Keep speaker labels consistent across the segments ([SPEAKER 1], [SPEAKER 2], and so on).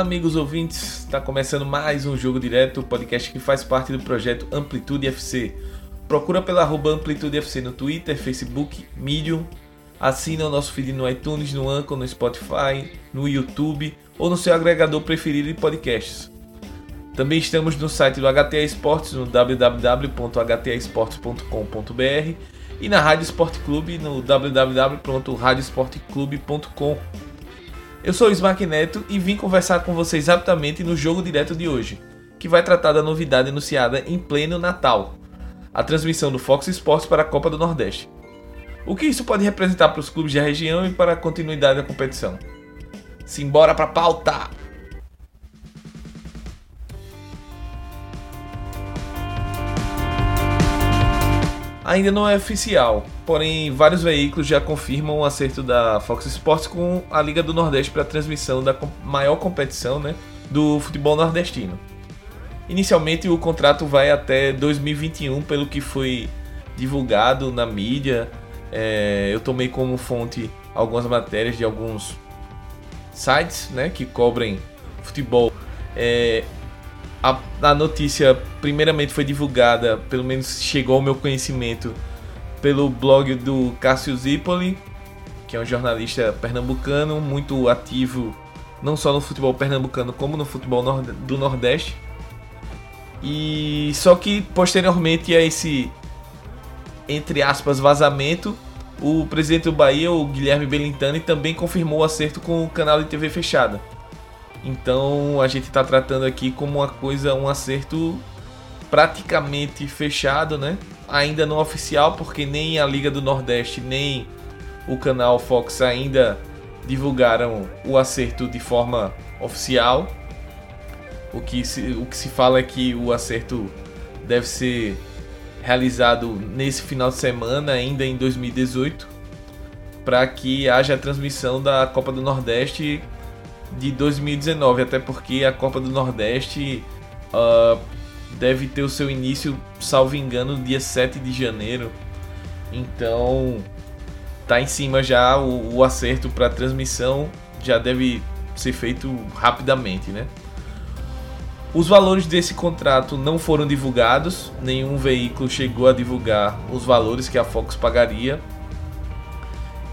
[SPEAKER 1] Olá, amigos ouvintes. Está começando mais um Jogo Direto, podcast que faz parte do projeto Amplitude FC. Procura pela arroba Amplitude FC no Twitter, Facebook, Medium. Assina o nosso feed no iTunes, no Anchor, no Spotify, no YouTube ou no seu agregador preferido de podcasts. Também estamos no site do HTA Esportes no www.htaesportes.com.br e na Rádio Esporte Clube no www.radioesporteclube.com. Eu sou o Smack Neto e vim conversar com vocês rapidamente no jogo direto de hoje, que vai tratar da novidade anunciada em pleno Natal, a transmissão do Fox Sports para a Copa do Nordeste. O que isso pode representar para os clubes da região e para a continuidade da competição? Simbora para pauta! Ainda não é oficial, porém vários veículos já confirmam o acerto da Fox Sports com a Liga do Nordeste para a transmissão da maior competição né, do futebol nordestino. Inicialmente o contrato vai até 2021, pelo que foi divulgado na mídia. É, eu tomei como fonte algumas matérias de alguns sites né, que cobrem futebol. É, a, a notícia, primeiramente, foi divulgada, pelo menos chegou ao meu conhecimento, pelo blog do Cássio Zipoli, que é um jornalista pernambucano, muito ativo não só no futebol pernambucano, como no futebol do Nordeste. E só que posteriormente a esse entre aspas vazamento, o presidente do Bahia, o Guilherme Belintani, também confirmou o acerto com o canal de TV fechada. Então a gente está tratando aqui como uma coisa, um acerto praticamente fechado, né? Ainda não oficial, porque nem a Liga do Nordeste nem o canal Fox ainda divulgaram o acerto de forma oficial. O que se, o que se fala é que o acerto deve ser realizado nesse final de semana, ainda em 2018, para que haja a transmissão da Copa do Nordeste de 2019, até porque a Copa do Nordeste uh, deve ter o seu início, salvo engano, dia 7 de janeiro. Então tá em cima já o, o acerto para transmissão, já deve ser feito rapidamente, né? Os valores desse contrato não foram divulgados, nenhum veículo chegou a divulgar os valores que a Fox pagaria.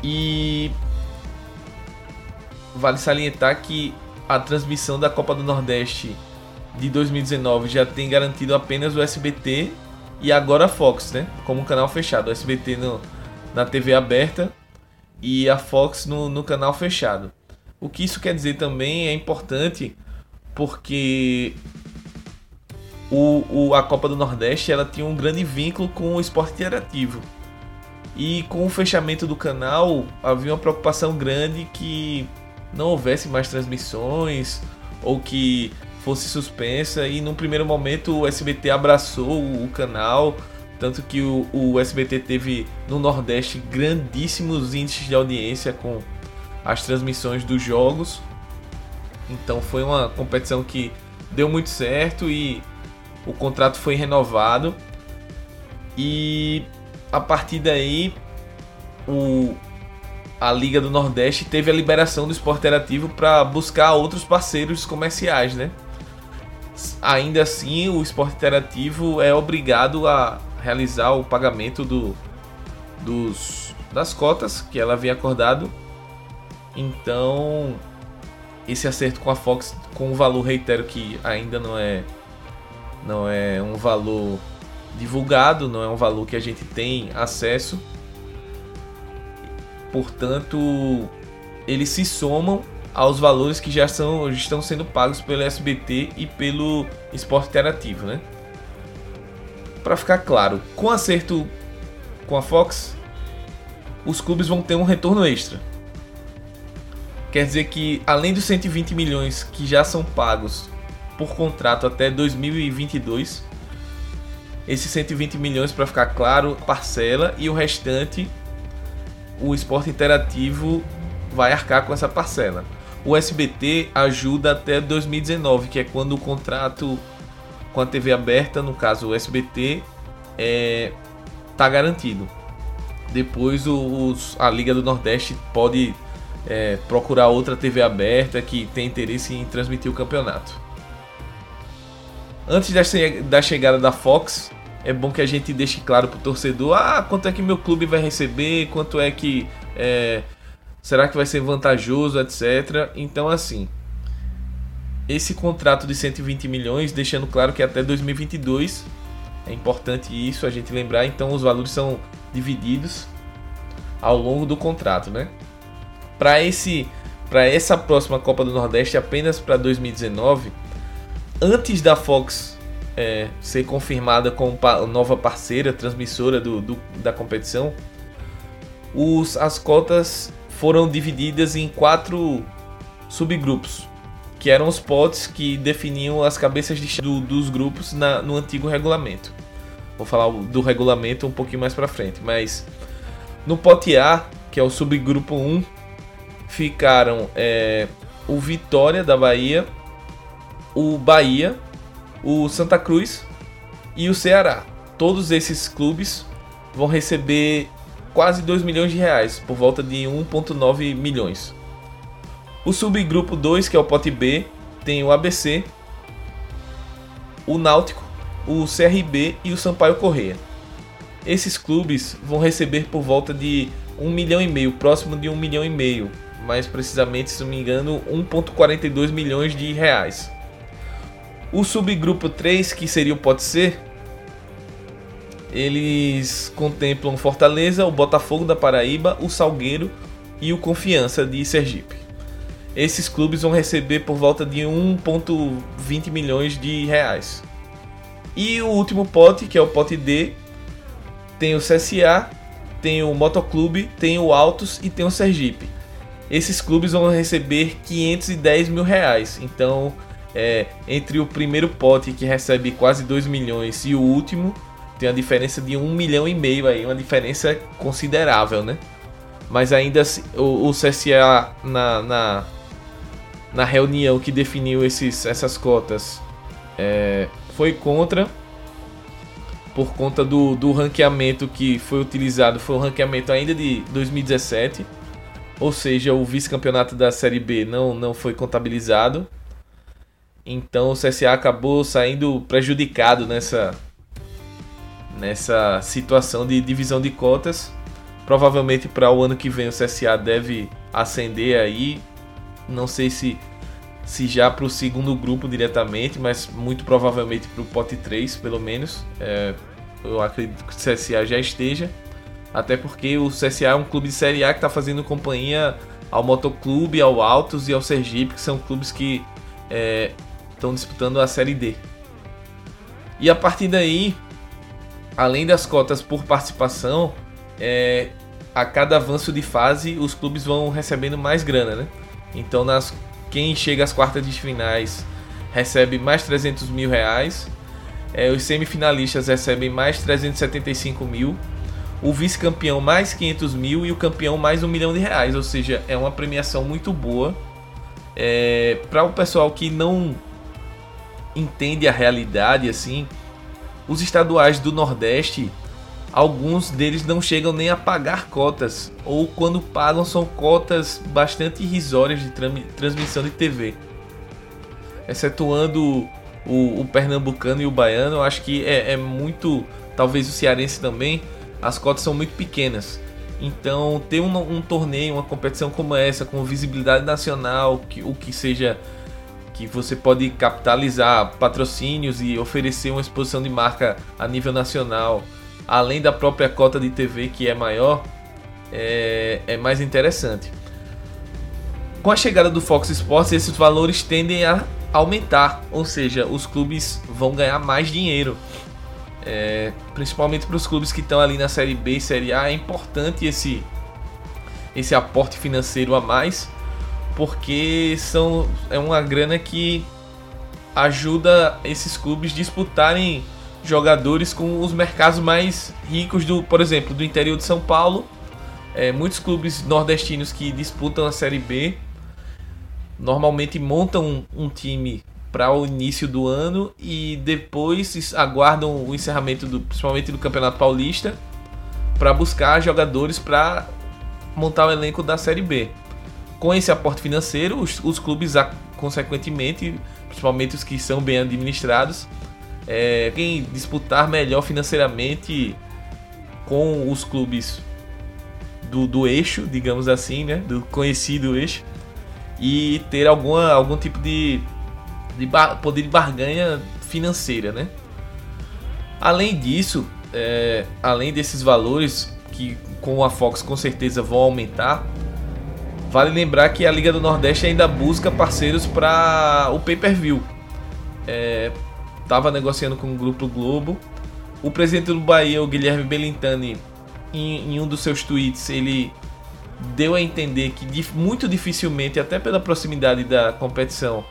[SPEAKER 1] E vale salientar que a transmissão da Copa do Nordeste de 2019 já tem garantido apenas o SBT e agora a Fox, né? Como canal fechado. O SBT no, na TV aberta e a Fox no, no canal fechado. O que isso quer dizer também é importante porque o, o, a Copa do Nordeste ela tinha um grande vínculo com o esporte interativo. E com o fechamento do canal havia uma preocupação grande que não houvesse mais transmissões ou que fosse suspensa e num primeiro momento o SBT abraçou o canal tanto que o, o SBT teve no Nordeste grandíssimos índices de audiência com as transmissões dos jogos. Então foi uma competição que deu muito certo e o contrato foi renovado. E a partir daí o, a Liga do Nordeste teve a liberação do esporte interativo para buscar outros parceiros comerciais, né? Ainda assim, o esporte interativo é obrigado a realizar o pagamento do, dos, das cotas que ela havia acordado. Então, esse acerto com a Fox, com o valor, reitero que ainda não é, não é um valor divulgado, não é um valor que a gente tem acesso Portanto, eles se somam aos valores que já são, estão sendo pagos pelo SBT e pelo Esporte Interativo, né? Para ficar claro, com acerto com a Fox, os clubes vão ter um retorno extra. Quer dizer que além dos 120 milhões que já são pagos por contrato até 2022, esses 120 milhões, para ficar claro, parcela e o restante o esporte interativo vai arcar com essa parcela. O SBT ajuda até 2019, que é quando o contrato com a TV aberta, no caso o SBT, é, tá garantido. Depois os, a Liga do Nordeste pode é, procurar outra TV aberta que tem interesse em transmitir o campeonato. Antes da, da chegada da Fox, é bom que a gente deixe claro para o torcedor: ah, quanto é que meu clube vai receber, quanto é que. É, será que vai ser vantajoso, etc. Então, assim, esse contrato de 120 milhões, deixando claro que até 2022 é importante isso a gente lembrar. Então, os valores são divididos ao longo do contrato, né? Para esse para essa próxima Copa do Nordeste apenas para 2019, antes da Fox é, ser confirmada como nova parceira transmissora do, do, da competição, os, as cotas foram divididas em quatro subgrupos, que eram os potes que definiam as cabeças de do, dos grupos na, no antigo regulamento. Vou falar do regulamento um pouquinho mais para frente, mas no pote A, que é o subgrupo 1, ficaram é, o Vitória da Bahia, o Bahia, o Santa Cruz e o Ceará. Todos esses clubes vão receber quase 2 milhões de reais, por volta de 1,9 milhões. O subgrupo 2, que é o pote B, tem o ABC, o Náutico, o CRB e o Sampaio Correia. Esses clubes vão receber por volta de 1 milhão e meio, próximo de 1 milhão e meio mais precisamente, se não me engano, 1.42 milhões de reais. O subgrupo 3, que seria o Pode Ser, eles contemplam Fortaleza, o Botafogo da Paraíba, o Salgueiro e o Confiança de Sergipe. Esses clubes vão receber por volta de 1.20 milhões de reais. E o último pote, que é o pote D, tem o CSA, tem o Motoclube, tem o Altos e tem o Sergipe esses clubes vão receber 510 mil reais. Então, é, entre o primeiro pote que recebe quase 2 milhões e o último, tem uma diferença de 1 milhão e meio aí, uma diferença considerável, né? Mas ainda assim, o, o CSA na, na, na, reunião que definiu esses, essas cotas é, foi contra por conta do, do ranqueamento que foi utilizado, foi o ranqueamento ainda de 2017 ou seja, o vice-campeonato da Série B não, não foi contabilizado. Então o CSA acabou saindo prejudicado nessa, nessa situação de divisão de cotas. Provavelmente para o ano que vem o CSA deve ascender aí. Não sei se, se já para o segundo grupo diretamente, mas muito provavelmente para o pote 3, pelo menos. É, eu acredito que o CSA já esteja. Até porque o CSA é um clube de Série A que está fazendo companhia ao Motoclube, ao Altos e ao Sergipe, que são clubes que estão disputando a Série D. E a partir daí, além das cotas por participação, é, a cada avanço de fase os clubes vão recebendo mais grana, né? Então nas, quem chega às quartas de finais recebe mais 300 mil reais, é, os semifinalistas recebem mais 375 mil o vice-campeão mais 500 mil e o campeão mais um milhão de reais. Ou seja, é uma premiação muito boa. É, para o pessoal que não entende a realidade, assim, os estaduais do Nordeste, alguns deles não chegam nem a pagar cotas, ou quando pagam são cotas bastante irrisórias de transmissão de TV. Excetuando o, o, pernambucano e o baiano, eu acho que é, é muito, talvez o cearense também, as cotas são muito pequenas. Então, ter um, um, torneio, uma competição como essa, com visibilidade nacional, que, o que seja que você pode capitalizar patrocínios e oferecer uma exposição de marca a nível nacional, além da própria cota de TV que é maior, é, é mais interessante. Com a chegada do Fox Sports, esses valores tendem a aumentar, ou seja, os clubes vão ganhar mais dinheiro. É, principalmente para os clubes que estão ali na Série B e Série A, é importante esse, esse aporte financeiro a mais, porque são, é uma grana que ajuda esses clubes disputarem jogadores com os mercados mais ricos do, por exemplo, do interior de São Paulo. É, muitos clubes nordestinos que disputam a Série B normalmente montam um, um time para o início do ano e depois aguardam o encerramento do, principalmente do Campeonato Paulista para buscar jogadores para montar o elenco da Série B. com esse aporte financeiro, os, os clubes, consequentemente, principalmente os que são bem administrados, é, quem disputar melhor financeiramente com os clubes do, do eixo, digamos assim, né? Do conhecido eixo. E ter alguma, algum tipo de, de poder de barganha financeira, né? Além disso, é, além desses valores que com a Fox com certeza vão aumentar, vale lembrar que a Liga do Nordeste ainda busca parceiros para o pay-per-view. É, tava negociando com o Grupo Globo. O presidente do Bahia, o Guilherme Belintani, em, em um dos seus tweets, ele deu a entender que muito dificilmente, até pela proximidade da competição,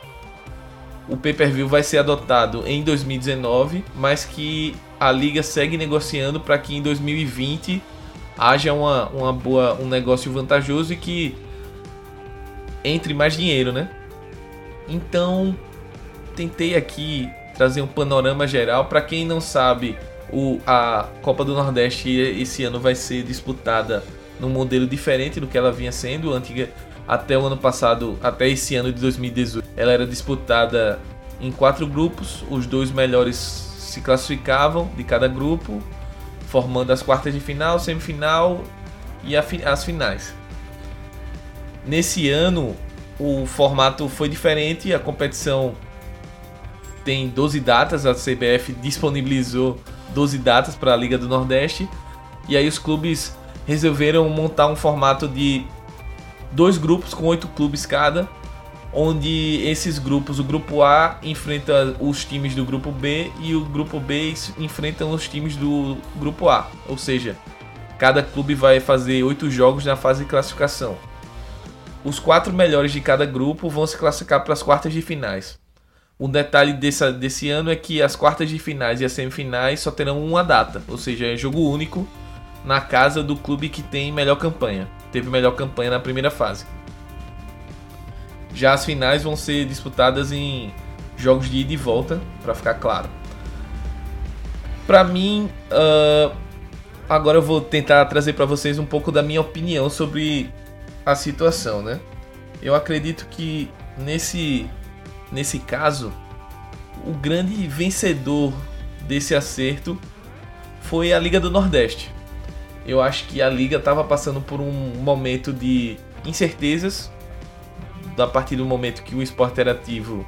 [SPEAKER 1] o pay-per-view vai ser adotado em 2019, mas que a liga segue negociando para que em 2020 haja uma, uma boa, um negócio vantajoso e que entre mais dinheiro, né? Então, tentei aqui trazer um panorama geral para quem não sabe, o, a Copa do Nordeste esse ano vai ser disputada num modelo diferente do que ela vinha sendo, antiga até o ano passado, até esse ano de 2018, ela era disputada em quatro grupos, os dois melhores se classificavam de cada grupo, formando as quartas de final, semifinal e as finais. Nesse ano, o formato foi diferente, a competição tem 12 datas, a CBF disponibilizou 12 datas para a Liga do Nordeste, e aí os clubes resolveram montar um formato de dois grupos com oito clubes cada, onde esses grupos, o grupo A enfrenta os times do grupo B e o grupo B enfrentam os times do grupo A. Ou seja, cada clube vai fazer oito jogos na fase de classificação. Os quatro melhores de cada grupo vão se classificar para as quartas de finais. Um detalhe desse, ano é que as quartas de finais e as semifinais só terão uma data, ou seja, é jogo único na casa do clube que tem melhor campanha. Teve melhor campanha na primeira fase. Já as finais vão ser disputadas em jogos de ida e volta, para ficar claro. Para mim, uh, agora eu vou tentar trazer para vocês um pouco da minha opinião sobre a situação, né? Eu acredito que nesse nesse caso o grande vencedor desse acerto foi a Liga do Nordeste. Eu acho que a liga estava passando por um momento de incertezas a partir do momento que o esporte interativo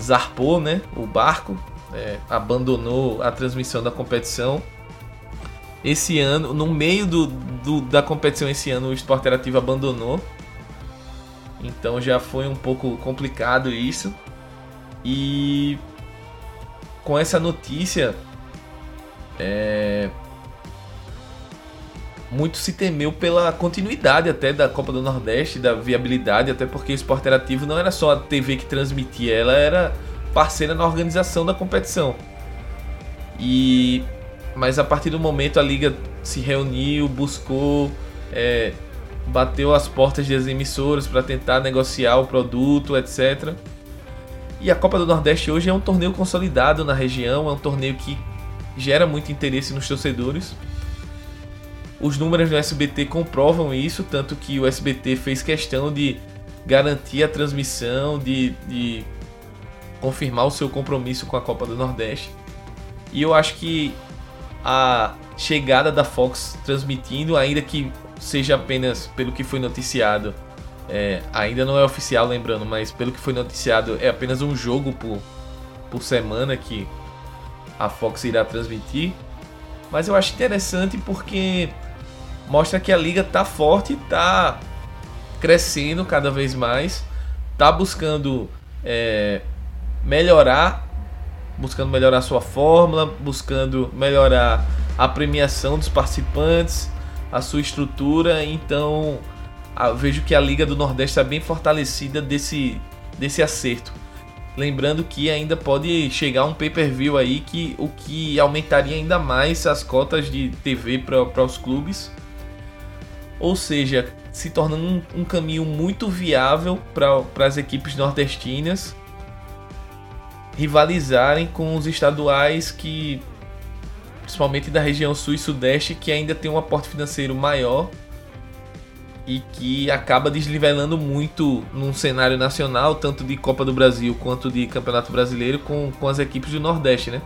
[SPEAKER 1] zarpou, né, o barco, é, abandonou a transmissão da competição. Esse ano, no meio do, do, da competição esse ano, o esporte interativo abandonou. Então já foi um pouco complicado isso. E com essa notícia, é, muito se temeu pela continuidade até da Copa do Nordeste, da viabilidade, até porque o Esporte Interativo não era só a TV que transmitia, ela era parceira na organização da competição. E mas a partir do momento a liga se reuniu, buscou, é, bateu as portas das emissoras para tentar negociar o produto, etc. E a Copa do Nordeste hoje é um torneio consolidado na região, é um torneio que gera muito interesse nos torcedores. Os números do SBT comprovam isso, tanto que o SBT fez questão de garantir a transmissão, de, de confirmar o seu compromisso com a Copa do Nordeste. E eu acho que a chegada da Fox transmitindo, ainda que seja apenas pelo que foi noticiado, é, ainda não é oficial, lembrando, mas pelo que foi noticiado, é apenas um jogo por, por semana que a Fox irá transmitir. Mas eu acho interessante porque mostra que a liga tá forte, tá crescendo cada vez mais, tá buscando é, melhorar, buscando melhorar sua fórmula, buscando melhorar a premiação dos participantes, a sua estrutura. Então vejo que a liga do Nordeste está bem fortalecida desse desse acerto. Lembrando que ainda pode chegar um pay-per-view aí que o que aumentaria ainda mais as cotas de TV para os clubes ou seja, se tornando um, um caminho muito viável para as equipes nordestinas rivalizarem com os estaduais que, principalmente da região sul e sudeste, que ainda tem um aporte financeiro maior e que acaba desnivelando muito num cenário nacional, tanto de Copa do Brasil quanto de Campeonato Brasileiro, com, com as equipes do Nordeste, né?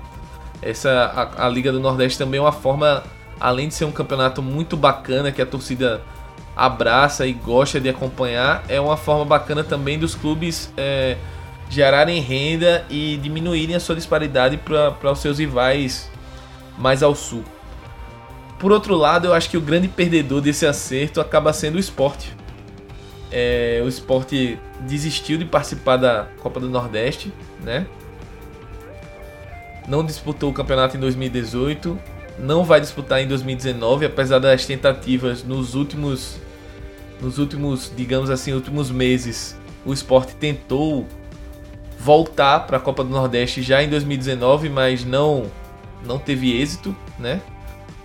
[SPEAKER 1] Essa, a, a Liga do Nordeste também é uma forma, além de ser um campeonato muito bacana que a torcida abraça e gosta de acompanhar, é uma forma bacana também dos clubes é, gerarem renda e diminuírem a sua disparidade para os seus rivais mais ao sul. Por outro lado, eu acho que o grande perdedor desse acerto acaba sendo o esporte. É, o esporte desistiu de participar da Copa do Nordeste, né? Não disputou o campeonato em 2018, não vai disputar em 2019, apesar das tentativas nos últimos, nos últimos, digamos assim, últimos meses. O esporte tentou voltar para a Copa do Nordeste já em 2019, mas não não teve êxito, né?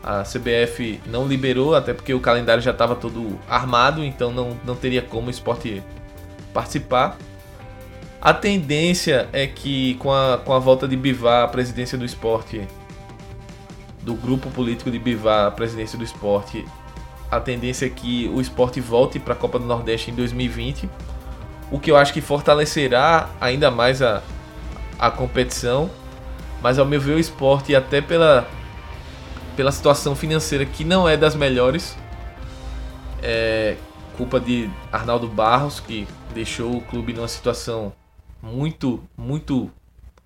[SPEAKER 1] A CBF não liberou, até porque o calendário já estava todo armado, então não, não teria como o esporte participar. A tendência é que com a, com a volta de Bivar à presidência do esporte, do grupo político de Bivar à presidência do esporte, a tendência é que o esporte volte para a Copa do Nordeste em 2020, o que eu acho que fortalecerá ainda mais a, a competição. Mas ao meu ver, o esporte, até pela pela situação financeira que não é das melhores. É culpa de Arnaldo Barros, que deixou o clube numa situação muito, muito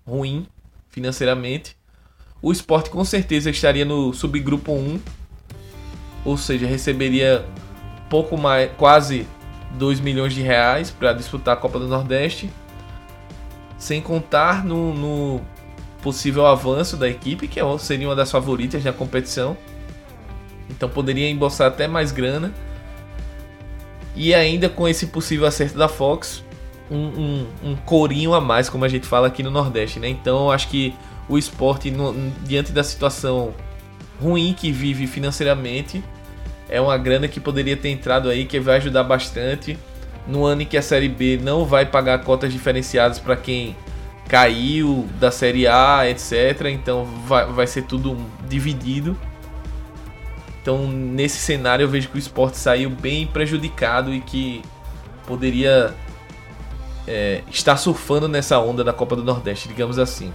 [SPEAKER 1] ruim financeiramente. O esporte com certeza estaria no subgrupo 1, ou seja, receberia pouco mais, quase 2 milhões de reais para disputar a Copa do Nordeste, sem contar no, no possível avanço da equipe, que é seria uma das favoritas na competição. Então poderia embolsar até mais grana. E ainda com esse possível acerto da Fox, um, um, um corinho a mais, como a gente fala aqui no Nordeste. Né? Então acho que o esporte, no, diante da situação ruim que vive financeiramente, é uma grana que poderia ter entrado aí, que vai ajudar bastante. No ano em que a Série B não vai pagar cotas diferenciadas para quem caiu da Série A, etc. Então vai, vai ser tudo dividido. Então nesse cenário eu vejo que o esporte saiu bem prejudicado e que poderia é, estar surfando nessa onda da Copa do Nordeste, digamos assim.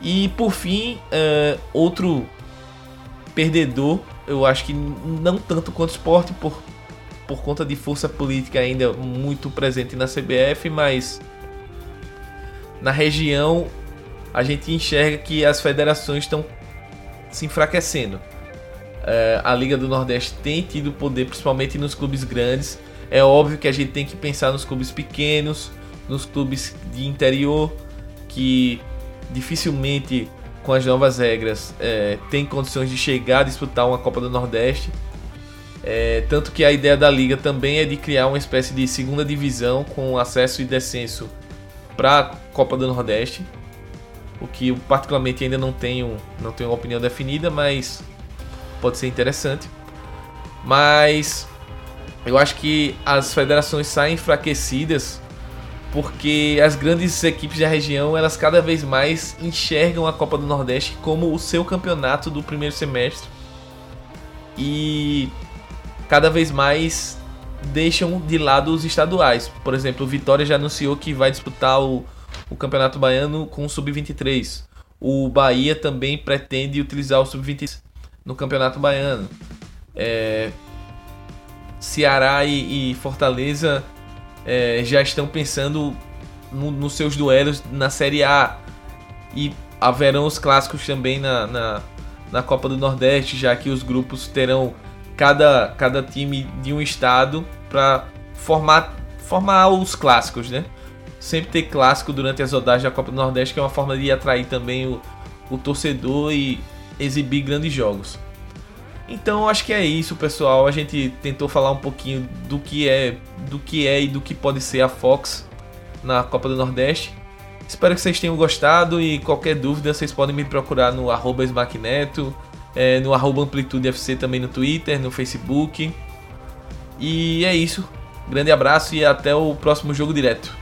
[SPEAKER 1] E por fim, é, outro perdedor, eu acho que não tanto quanto esporte, por, por conta de força política ainda muito presente na CBF, mas na região a gente enxerga que as federações estão se enfraquecendo. É, a Liga do Nordeste tem tido poder, principalmente nos clubes grandes. É óbvio que a gente tem que pensar nos clubes pequenos, nos clubes de interior, que dificilmente, com as novas regras, é, tem condições de chegar a disputar uma Copa do Nordeste. É, tanto que a ideia da liga também é de criar uma espécie de segunda divisão com acesso e descenso para a Copa do Nordeste. O que eu particularmente ainda não tenho, não tenho uma opinião definida, mas pode ser interessante. Mas eu acho que as federações saem enfraquecidas porque as grandes equipes da região elas cada vez mais enxergam a Copa do Nordeste como o seu campeonato do primeiro semestre e cada vez mais deixam de lado os estaduais. Por exemplo, o Vitória já anunciou que vai disputar o, o Campeonato Baiano com o Sub-23. O Bahia também pretende utilizar o Sub-23 no Campeonato Baiano. É, Ceará e, e Fortaleza é, já estão pensando no, nos seus duelos na Série A. E haverão os clássicos também na, na, na Copa do Nordeste, já que os grupos terão cada, cada time de um estado para formar, formar os clássicos, né? Sempre ter clássico durante as rodadas da Copa do Nordeste, que é uma forma de atrair também o, o torcedor e exibir grandes jogos. Então acho que é isso, pessoal. A gente tentou falar um pouquinho do que é, do que é e do que pode ser a Fox na Copa do Nordeste. Espero que vocês tenham gostado e qualquer dúvida vocês podem me procurar no arroba é, no arroba Amplitude FC também no Twitter, no Facebook. E é isso. Grande abraço e até o próximo jogo direto.